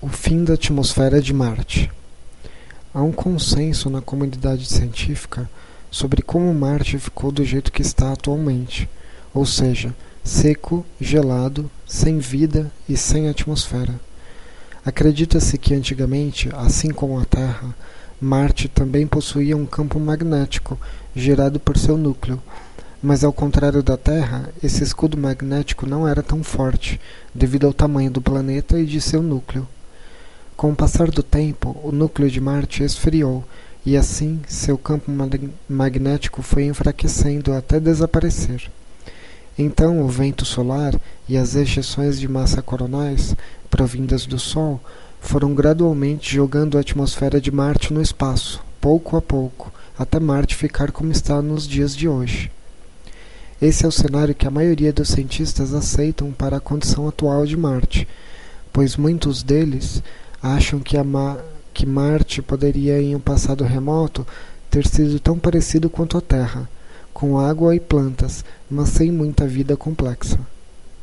O fim da atmosfera de Marte. Há um consenso na comunidade científica sobre como Marte ficou do jeito que está atualmente, ou seja, seco, gelado, sem vida e sem atmosfera. Acredita-se que antigamente, assim como a Terra, Marte também possuía um campo magnético gerado por seu núcleo, mas ao contrário da Terra, esse escudo magnético não era tão forte, devido ao tamanho do planeta e de seu núcleo. Com o passar do tempo, o núcleo de Marte esfriou e assim seu campo magnético foi enfraquecendo até desaparecer. Então o vento solar e as ejeções de massa coronais, provindas do Sol, foram gradualmente jogando a atmosfera de Marte no espaço, pouco a pouco, até Marte ficar como está nos dias de hoje. Esse é o cenário que a maioria dos cientistas aceitam para a condição atual de Marte, pois muitos deles acham que, Ma que Marte poderia, em um passado remoto, ter sido tão parecido quanto a Terra, com água e plantas, mas sem muita vida complexa.